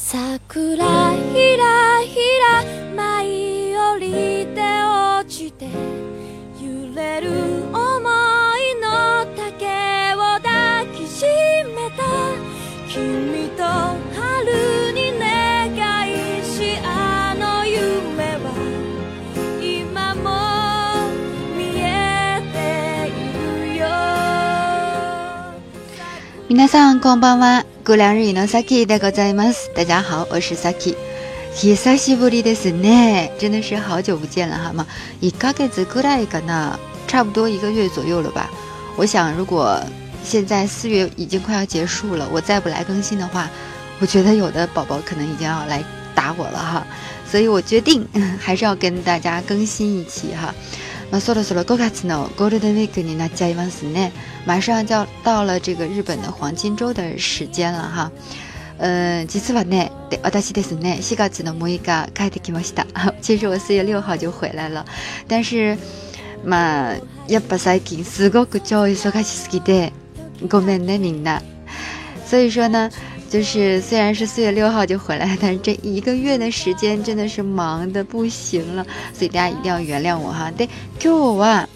桜ひらひら舞い降りて落ちて揺れる想いの竹を抱きしめた。君と春に願いしあの夢は今も見えているよ。皆さんこんばんは。姑凉日语の Saki でございます。大家好，我是 Saki。久しぶりですね，真的是好久不见了哈嘛。一ヶ月くらいかな，差不多一个月左右了吧。我想，如果现在四月已经快要结束了，我再不来更新的话，我觉得有的宝宝可能已经要来打我了哈。所以我决定还是要跟大家更新一期哈。 まあそろそろ5月のゴールデンウィークになっちゃいますね。马上就要到了这个日本的黄金周的时间了哈。呃，実はね、で私ですね、4月の6日帰ってきました。其实我四月六号就回来了，但是まあやっぱ最近すごく超忙しすぎて、ごめんねみんな。所以说呢， 就是虽然是四月六号就回来，但是这一个月的时间真的是忙的不行了，所以大家一定要原谅我哈。で、今日は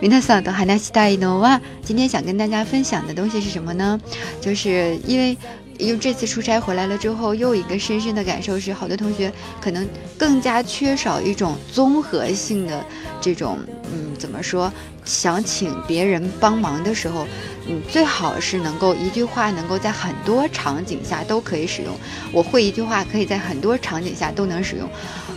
皆さんと話したいのは，今天想跟大家分享的东西是什么呢？就是因为。因为这次出差回来了之后，又一个深深的感受是，好多同学可能更加缺少一种综合性的这种，嗯，怎么说？想请别人帮忙的时候， 嗯，最好是能够一句话能够在很多场景下都可以使用。我会一句话，可以在很多场景下都能使用。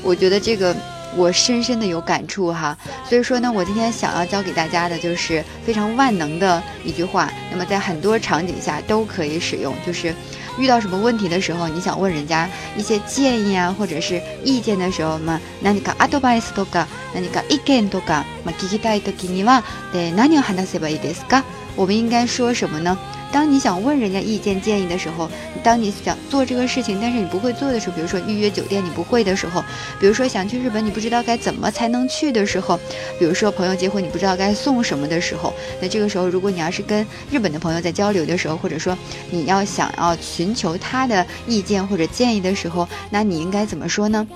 我觉得这个我深深的有感触哈。所以说呢，我今天想要教给大家的就是非常万能的一句话，那么在很多场景下都可以使用，就是。遇到什么问题的时候，你想问人家一些建议啊，或者是意見的時候嘛，何かアドバイスとか何か意見とか、まあ、聞きたい時にはで何を話せばいいですか？ 我们应该说什么呢？当你想问人家意见建议的时候，当你想做这个事情，但是你不会做的时候，比如说预约酒店你不会的时候，比如说想去日本你不知道该怎么才能去的时候，比如说朋友结婚你不知道该送什么的时候，那这个时候如果你要是跟日本的朋友在交流的时候，或者说你要想要寻求他的意见或者建议的时候，那你应该怎么说呢？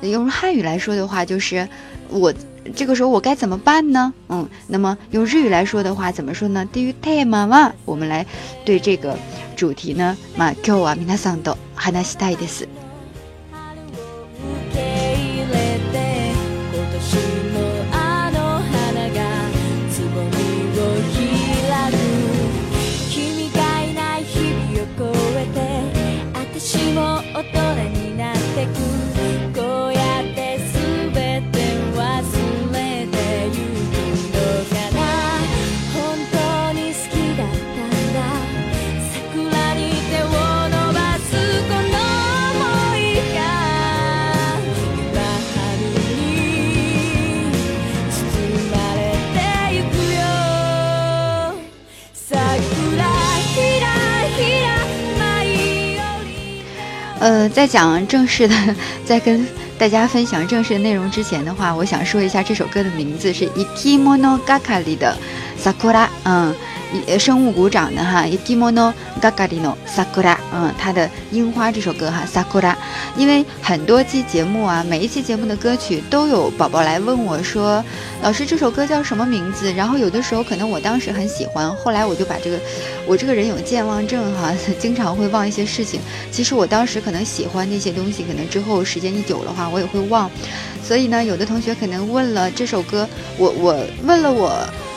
用汉语来说的话，就是我这个时候我该怎么办呢？嗯，那么用日语来说的话，怎么说呢？对于 tema 嘛，我们来对这个主题呢，ま今日は皆さんと話したいです。 在讲正式的，在跟大家分享正式的内容之前的话，我想说一下这首歌的名字是 Ikimono Gakari 的 Sakura，嗯，生物鼓掌的哈，Ikimono Gakari no Sakura，嗯，它的樱花这首歌哈，Sakura，因为很多期节目啊，每一期节目的歌曲都有宝宝来问我说，老师这首歌叫什么名字？然后有的时候可能我当时很喜欢，后来我就把这个，我这个人有健忘症哈，经常会忘一些事情。其实我当时可能喜欢那些东西，可能之后时间一久的话，我也会忘。所以呢，有的同学可能问了这首歌，我我问了我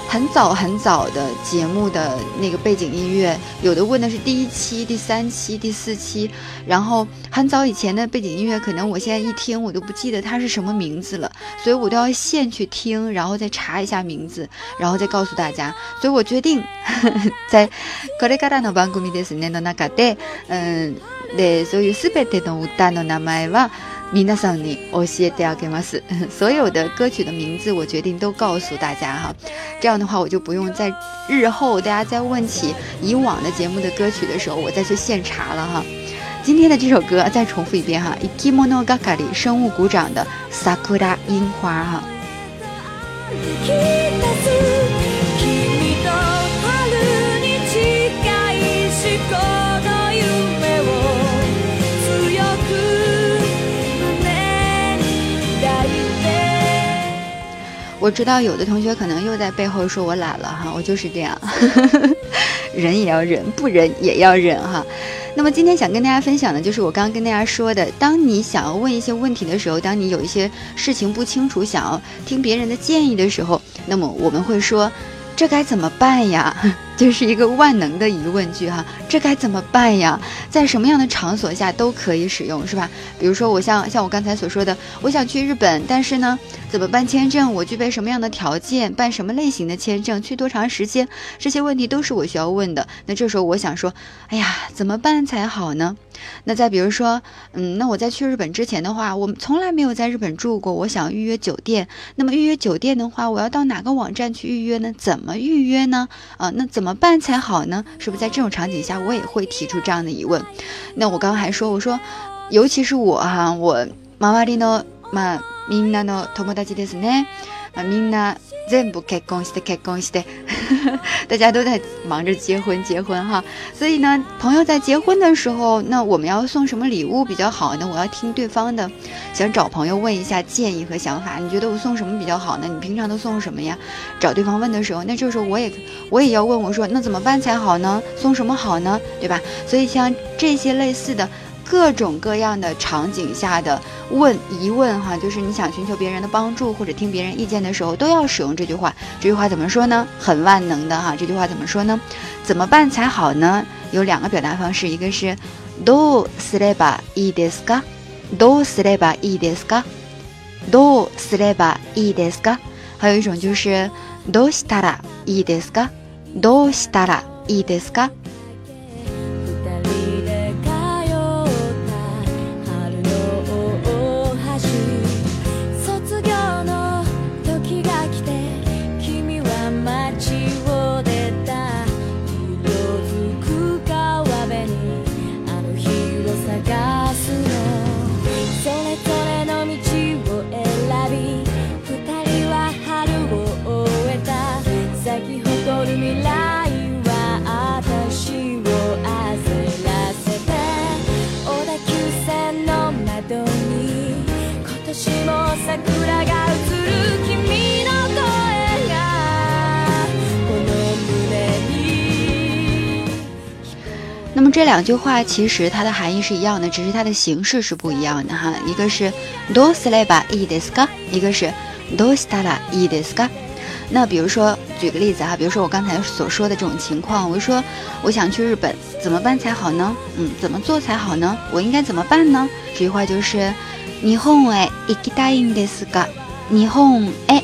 很早很早的节目的那个背景音乐，有的问的是第一期、第三期、第四期，然后很早以前的背景音乐，可能我现在一听我都不记得它是什么名字了，所以我都要现去听，然后再查一下名字，然后再告诉大家。所以我决定在これからの番組ですねの中で、嗯。で、そういうすべての歌の名前は 皆さんに教えてあげます。所有的歌曲的名字，我决定都告诉大家哈。这样的话，我就不用在日后大家再问起以往的节目的歌曲的时候，我再去现查了哈。今天的这首歌再重复一遍哈，Ikimono Gakari 生物鼓掌的 Sakura 樱花哈。 我知道有的同学可能又在背后说我懒了哈，我就是这样，忍也要忍，不忍也要忍哈。那么今天想跟大家分享的就是我刚刚跟大家说的，当你想要问一些问题的时候，当你有一些事情不清楚，想要听别人的建议的时候，那么我们会说。这该怎么办呀？就是一个万能的疑问句哈。这该怎么办呀？在什么样的场所下都可以使用，是吧？比如说，我像像我刚才所说的，我想去日本，但是呢，怎么办签证？我具备什么样的条件？办什么类型的签证？去多长时间？这些问题都是我需要问的。那这时候我想说，哎呀，怎么办才好呢？那再比如说，嗯，那我在去日本之前的话，我从来没有在日本住过，我想预约酒店。那么预约酒店的话，我要到哪个网站去预约呢？怎么预约呢？啊，那怎么办才好呢？是不是在这种场景下，我也会提出这样的疑问？那我刚刚还说，我说，尤其是我哈，我周りのまみんなの友達ですね。啊，みんな 全部結婚して結婚して，大家都在忙着结婚结婚哈。所以呢，朋友在结婚的时候，那我们要送什么礼物比较好呢？我要听对方的，想找朋友问一下建议和想法。你觉得我送什么比较好呢？你平常都送什么呀？找对方问的时候，那这时候我也我也要问我说，那怎么办才好呢？送什么好呢？对吧？所以像这些类似的。 各种各样的场景下的问疑问哈，就是你想寻求别人的帮助或者听别人意见的时候，都要使用这句话。这句话怎么说呢？很万能的哈。这句话怎么说呢？怎么办才好呢？有两个表达方式，一个是どうすればいいですか？どうすればいいですか？どうすればいいですか？还有一种就是どうしたらいいですか？どうしたらいいですか？ 两句话其实它的含义是一样的，只是它的形式是不一样的哈。一个是 do s l e b a i d e s k a 一个是 do stala i d e s k a 那比如说举个例子哈，比如说我刚才所说的这种情况，我说我想去日本，怎么办才好呢？嗯，怎么做才好呢？我应该怎么办呢？这句话就是日本へ行きたいんですが、日本へ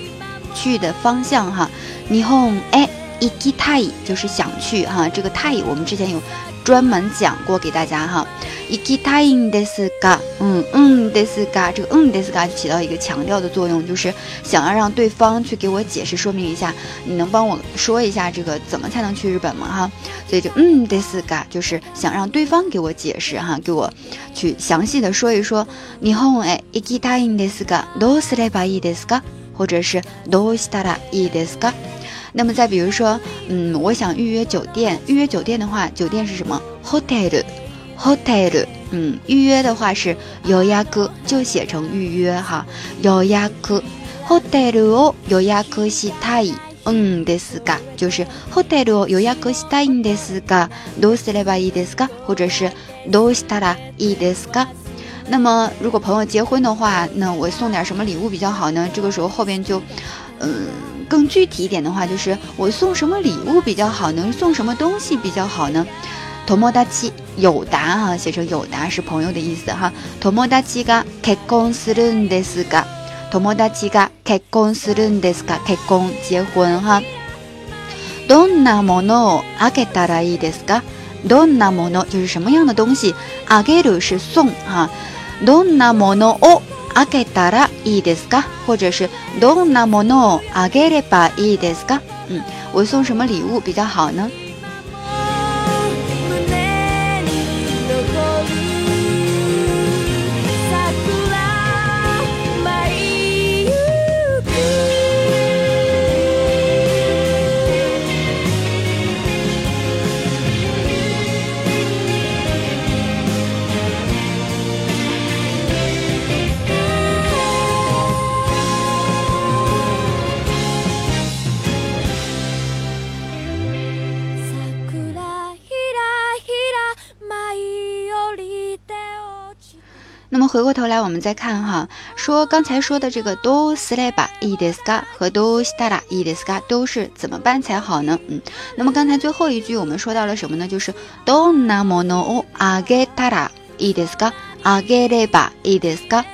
去的方向哈，日本へ行きたい就是想去哈，这个太我们之前有。 专门讲过给大家哈，一きたいんですが，嗯嗯ですが，这个嗯ですが起到一个强调的作用，就是想要让对方去给我解释说明一下，你能帮我说一下这个怎么才能去日本吗？哈，所以就嗯ですが，就是想让对方给我解释哈，给我去详细的说一说。日本へ行きたいんですが、どうすればいいですか？或者是どうしたらいいですか？ 那么再比如说，嗯，我想预约酒店。预约酒店的话，酒店是什么？hotel，hotel。嗯，预约的话是有压克，就写成预约哈。有压克，hotel 哦，有压克西泰。嗯，ですか，就是 hotel 哦，有压克西泰ですか。どうすればいいですか？或者是どうしたらいいですか？那么如果朋友结婚的话，那我送点什么礼物比较好呢？这个时候后边就，嗯。 更具体一点的话，就是我送什么礼物比较好呢？送什么东西比较好呢？友達友达哈，写成友达是朋友的意思哈。友達が結婚するんですが，友達が結婚するんですが，結婚结婚哈。どんなものをあげたらいいですか？どんなもの就是什么样的东西？あげる是送哈。どんなものを あげたらいいですか？或者是どんなものをあげればいいですか？嗯，我送什么礼物比较好呢？ 回过头来，我们再看哈，说刚才说的这个 do s l e b a idiska 和 do s t a r a idiska 都是怎么办才好呢？嗯，那么刚才最后一句我们说到了什么呢？就是 do na mono o a g e t a r a idiska a g e r e b a idiska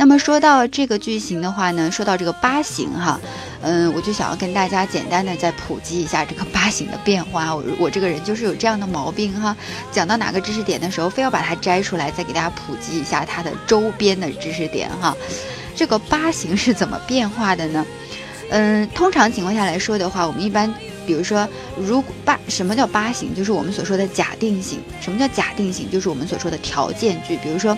那么说到这个句型的话呢，说到这个八形哈，嗯，我就想要跟大家简单的再普及一下这个八形的变化。我我这个人就是有这样的毛病哈，讲到哪个知识点的时候，非要把它摘出来，再给大家普及一下它的周边的知识点哈。这个八形是怎么变化的呢？嗯，通常情况下来说的话，我们一般。比如说，如果八什么叫八型，就是我们所说的假定型。什么叫假定型？就是我们所说的条件句。比如说，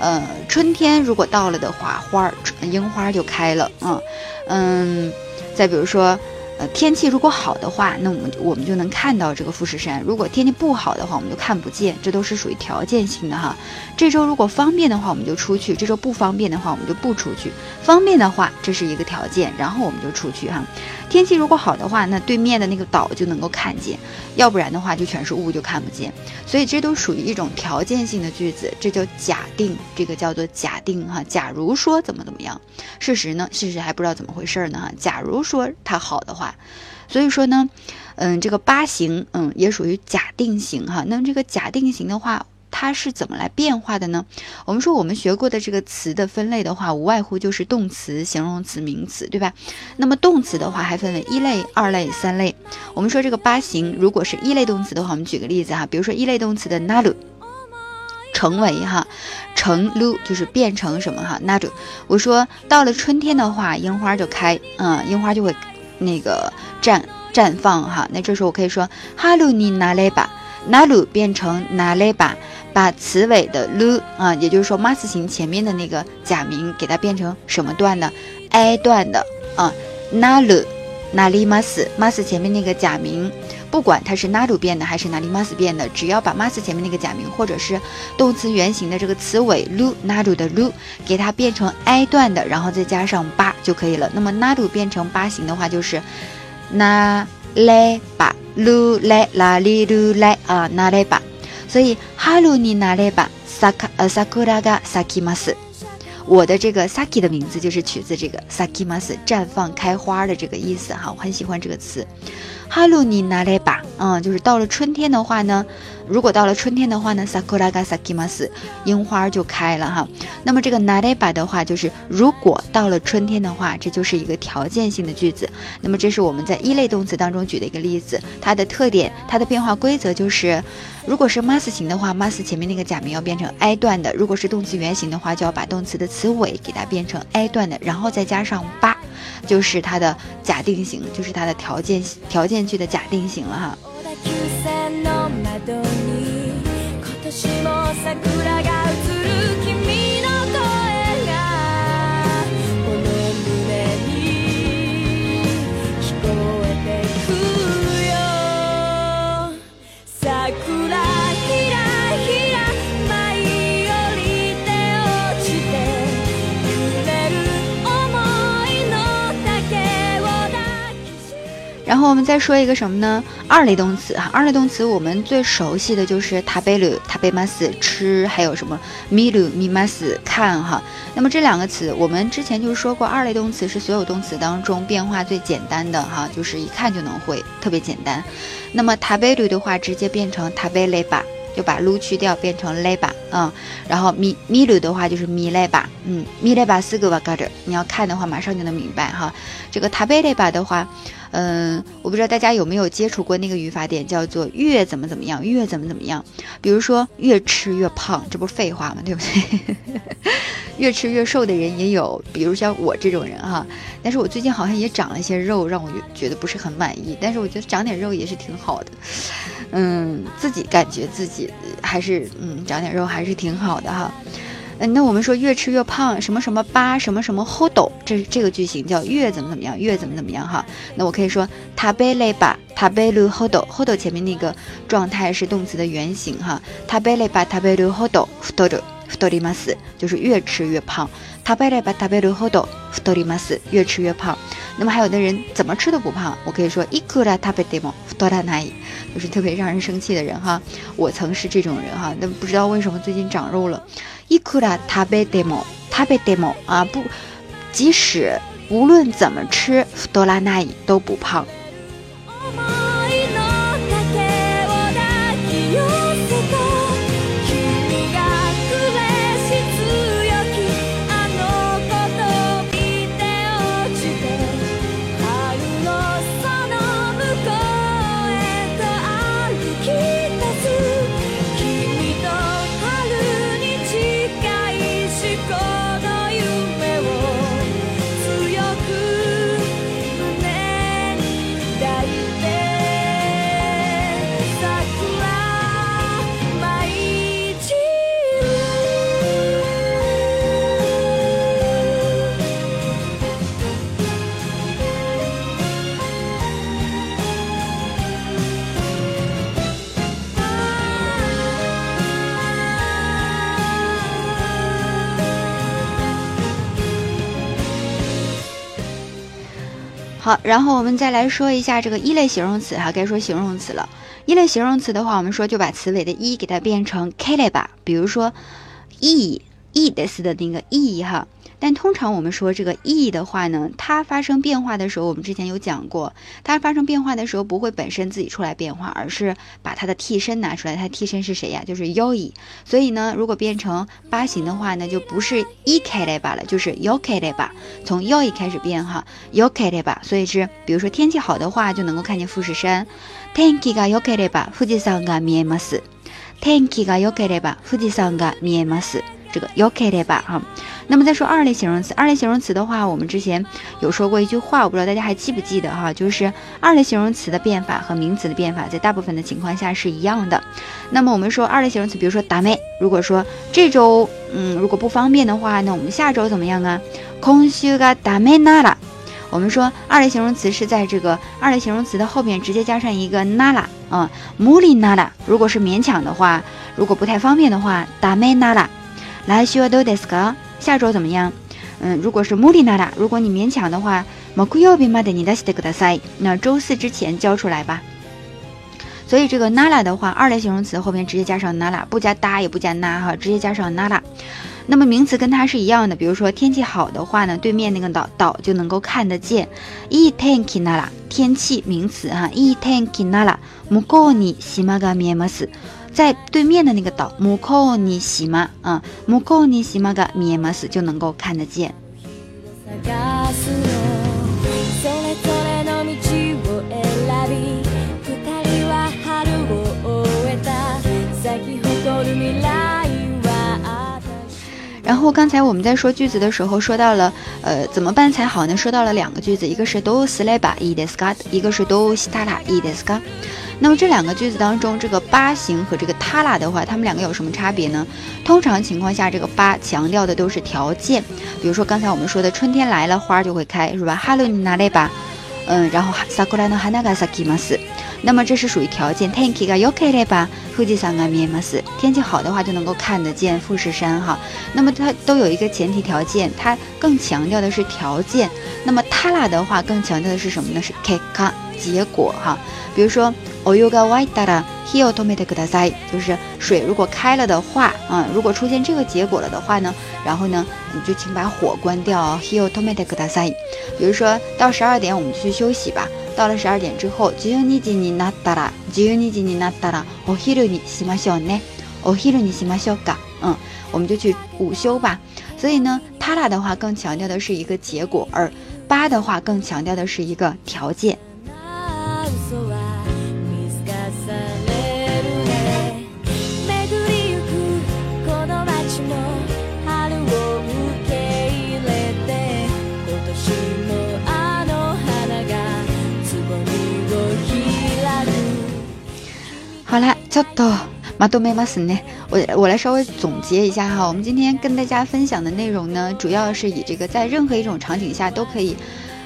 呃，春天如果到了的话，花儿樱花就开了。嗯嗯，再比如说。呃，天气如果好的话，那我们我们就能看到这个富士山；如果天气不好的话，我们就看不见。这都是属于条件性的哈。这周如果方便的话，我们就出去；这周不方便的话，我们就不出去。方便的话，这是一个条件，然后我们就出去哈。天气如果好的话，那对面的那个岛就能够看见；要不然的话，就全是雾，就看不见。所以这都属于一种条件性的句子，这叫假定，这个叫做假定哈。假如说怎么怎么样，事实呢？事实还不知道怎么回事呢哈。假如说它好的话。所以说呢，嗯，这个八型，嗯，也属于假定型哈。那么这个假定型的话，它是怎么来变化的呢？我们说我们学过的这个词的分类的话，无外乎就是动词、形容词、名词，对吧？那么动词的话还分为一类、二类、三类。我们说这个八型，如果是一类动词的话，我们举个例子哈，比如说一类动词的 na 成为哈，成 lu 就是变成什么哈，naru。我说到了春天的话，樱花就开，嗯，樱花就会。那个绽绽放哈，那这时候我可以说哈鲁尼拿来吧，拿鲁变成拿来吧，把词尾的鲁啊，也就是说 mas 型前面的那个假名给它变成什么段呢？a 段的啊，拿鲁拿里 mas mas 前面那个假名，不管它是拿鲁变的还是拿里 mas 变的，只要把 mas 前面那个假名或者是动词原形的这个词尾 lu 拿鲁的 lu 给它变成 i 段的，然后再加上八。就可以了。那么那鲁变成八形的话，就是那来吧鲁来拉里鲁来啊那来吧。所以哈鲁尼那来吧萨卡呃萨库拉嘎萨基马斯。我的这个 Saki 的名字就是取自这个 Saki mas 绽放开花的这个意思哈，我很喜欢这个词。哈鲁尼拿来吧，嗯，就是到了春天的话呢，如果到了春天的话呢，Sakura ga Saki mas 樱花就开了哈。那么这个拿来吧的话，就是如果到了春天的话，这就是一个条件性的句子。那么这是我们在一类动词当中举的一个例子，它的特点，它的变化规则就是。如果是 mas 型的话，mas 前面那个假名要变成 i 段的；如果是动词原形的话，就要把动词的词尾给它变成 i 段的，然后再加上八，就是它的假定型，就是它的条件条件句的假定型了哈。然后我们再说一个什么呢？二类动词哈，二类动词我们最熟悉的就是塔贝鲁、塔贝马斯吃，还有什么米鲁、米马斯看哈。那么这两个词，我们之前就说过，二类动词是所有动词当中变化最简单的哈，就是一看就能会，特别简单。那么塔贝鲁的话，直接变成塔贝雷巴，就把噜去掉，变成雷吧，嗯。然后米米鲁的话就是米雷吧，嗯，米雷巴四个吧，嘎着，你要看的话，马上就能明白哈。这个塔贝雷吧的话。嗯，我不知道大家有没有接触过那个语法点，叫做越怎么怎么样，越怎么怎么样。比如说越吃越胖，这不是废话吗？对不对？越吃越瘦的人也有，比如像我这种人哈。但是我最近好像也长了一些肉，让我觉得不是很满意。但是我觉得长点肉也是挺好的。嗯，自己感觉自己还是嗯长点肉还是挺好的哈。嗯，那我们说越吃越胖，什么什么八什么什么 hold，这这个句型叫越怎么怎么样，越怎么怎么样哈。那我可以说タベレバタベル hold，hold 前面那个状态是动词的原形哈。タベレバタベル hold，太る太ります，就是越吃越胖。タベレバタベル hold，太ります，越吃越胖。那么还有的人怎么吃都不胖，我可以说いくら食べても太らない，就是特别让人生气的人哈。我曾是这种人哈，那不知道为什么最近长肉了。 いくら食べても食べても啊不，即使无论怎么吃，太らない都不胖。 好，然后我们再来说一下这个一类形容词哈，该说形容词了。一类形容词的话，我们说就把词尾的一给它变成 k 类吧，比如说 e e 的斯的那个 e 哈。但通常我们说这个 e 的话呢，它发生变化的时候，我们之前有讲过，它发生变化的时候不会本身自己出来变化，而是把它的替身拿出来。它替身是谁呀？就是 yo。所以呢，如果变成八形的话呢，就不是 e k 类吧了，就是 yo k 类吧。从 yo 开始变哈，yo k 类吧。所以是，比如说天气好的话，就能够看见富士山。天気が良ければ富士山が見えます。天気が良ければ富士山が見えます。 这个 yo k 类吧哈。那么再说二类形容词，二类形容词的话，我们之前有说过一句话，我不知道大家还记不记得哈，就是二类形容词的变法和名词的变法在大部分的情况下是一样的。那么我们说二类形容词，比如说达妹，如果说这周嗯如果不方便的话，那我们下周怎么样啊？空虚が达妹那了。我们说二类形容词是在这个二类形容词的后面直接加上一个那了啊，無理那了。如果是勉强的话，如果不太方便的话，达妹那了。来週はどうですか？下周怎么样？嗯，如果是無理なら，如果你勉强的话，木曜日までに出してください。那周四之前交出来吧。所以这个なら的话，二类形容词后面直接加上なら，不加哒也不加な哈，直接加上なら。那么名词跟它是一样的，比如说天气好的话呢，对面那个岛岛就能够看得见。いい天気なら，天气名词哈，いい天気なら向こうに島が見えます。 在对面的那个岛，木口尼西玛啊，木口尼西玛が見えます就能够看得见。然后刚才我们在说句子的时候，说到了呃怎么办才好呢？说到了两个句子，一个是どうすればいいですか，一个是どうしたらいいですか。 那么这两个句子当中，这个八形和这个他啦的话，它们两个有什么差别呢？通常情况下，这个八强调的都是条件，比如说刚才我们说的春天来了，花就会开，是吧？哈喽，你拿来吧。嗯，然后萨库拉诺哈那嘎萨基马斯，那么这是属于条件。天气が良ければ富士山が見えます。天气好的话就能够看得见富士山哈。那么它都有一个前提条件，它更强调的是条件。那么他啦的话更强调的是什么呢？是結果结果哈。比如说。 お湯が沸いたら火を止めてください。就是水如果开了的话，啊，如果出现这个结果了的话呢，然后呢，你就请把火关掉。火を止めてください。比如说到十二点我们就去休息吧。到了十二点之后，十二時になったら、十二時になったらお昼にしましょうね。お昼にしましょうか。嗯，我们就去午休吧。所以呢，他俩的话更强调的是一个结果，而八的话更强调的是一个条件。 好了，叫做马多梅马斯呢。我我来稍微总结一下哈，我们今天跟大家分享的内容呢，主要是以这个在任何一种场景下都可以，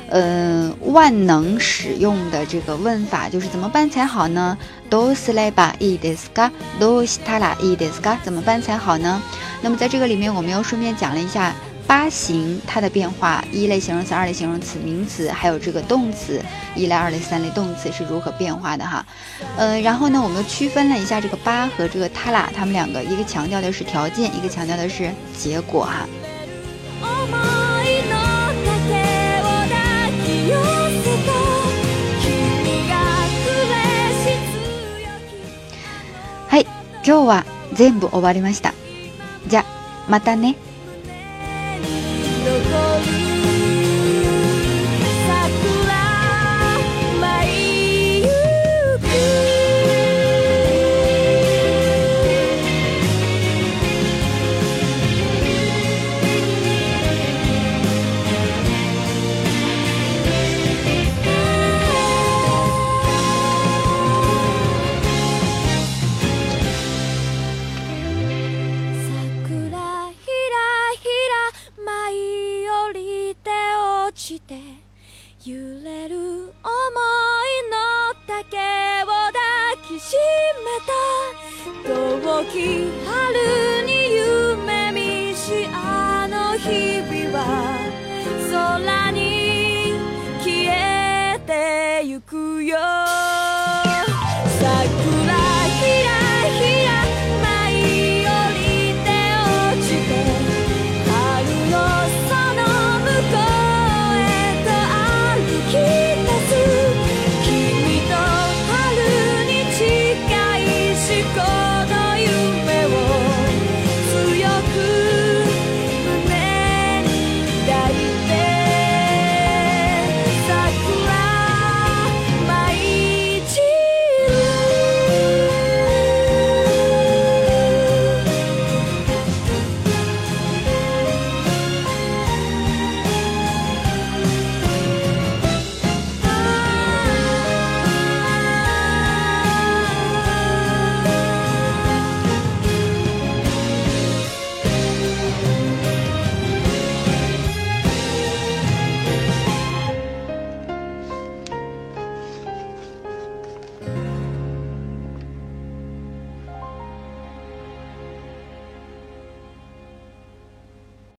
呃，万能使用的这个问法，就是怎么办才好呢？どうすればいいですか？どうしたらいいですか？怎么办才好呢？那么在这个里面，我们又顺便讲了一下。 八形它的变化，一类形容词、二类形容词、名词，还有这个动词，一类、二类、三类动词是如何变化的哈？呃，然后呢，我们区分了一下这个八和这个他啦，他们两个，一个强调的是条件，一个强调的是结果哈。はい、今日は全部終わりました。じゃ、またね。 哈。